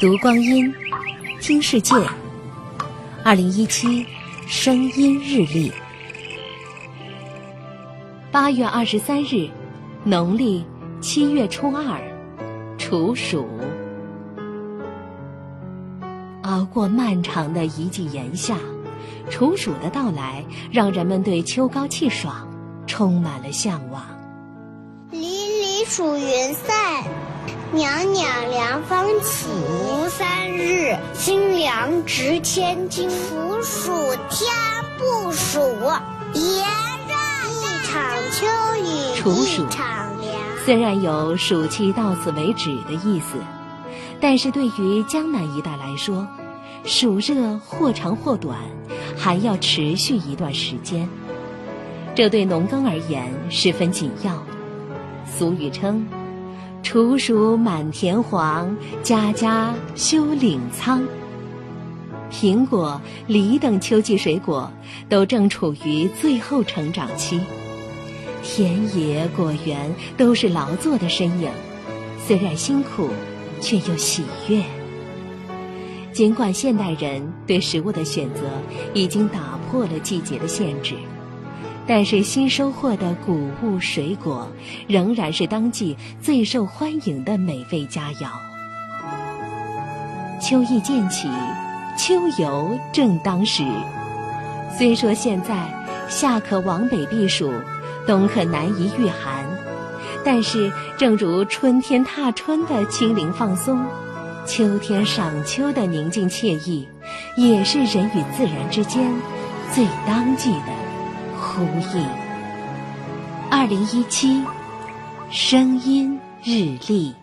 读光阴，听世界。二零一七声音日历，八月二十三日，农历七月初二，处暑。熬过漫长的一季炎夏，处暑的到来让人们对秋高气爽充满了向往。离离暑云散，袅袅凉风起。吴三日，清凉值千金。处暑天不暑，炎热一场秋雨处暑一场凉。虽然有“暑气到此为止”的意思，但是对于江南一带来说，暑热或长或短，还要持续一段时间，这对农耕而言十分紧要。俗语称：“处暑满田黄，家家修岭仓。”苹果、梨等秋季水果都正处于最后成长期。田野果园都是劳作的身影，虽然辛苦，却又喜悦。尽管现代人对食物的选择已经打破了季节的限制，但是新收获的谷物水果仍然是当季最受欢迎的美味佳肴。秋意渐起，秋游正当时。虽说现在夏可往北避暑，冬可南移御寒，但是正如春天踏春的轻灵放松，秋天赏秋的宁静惬意，也是人与自然之间最当季的呼应。二零一七，声音日历。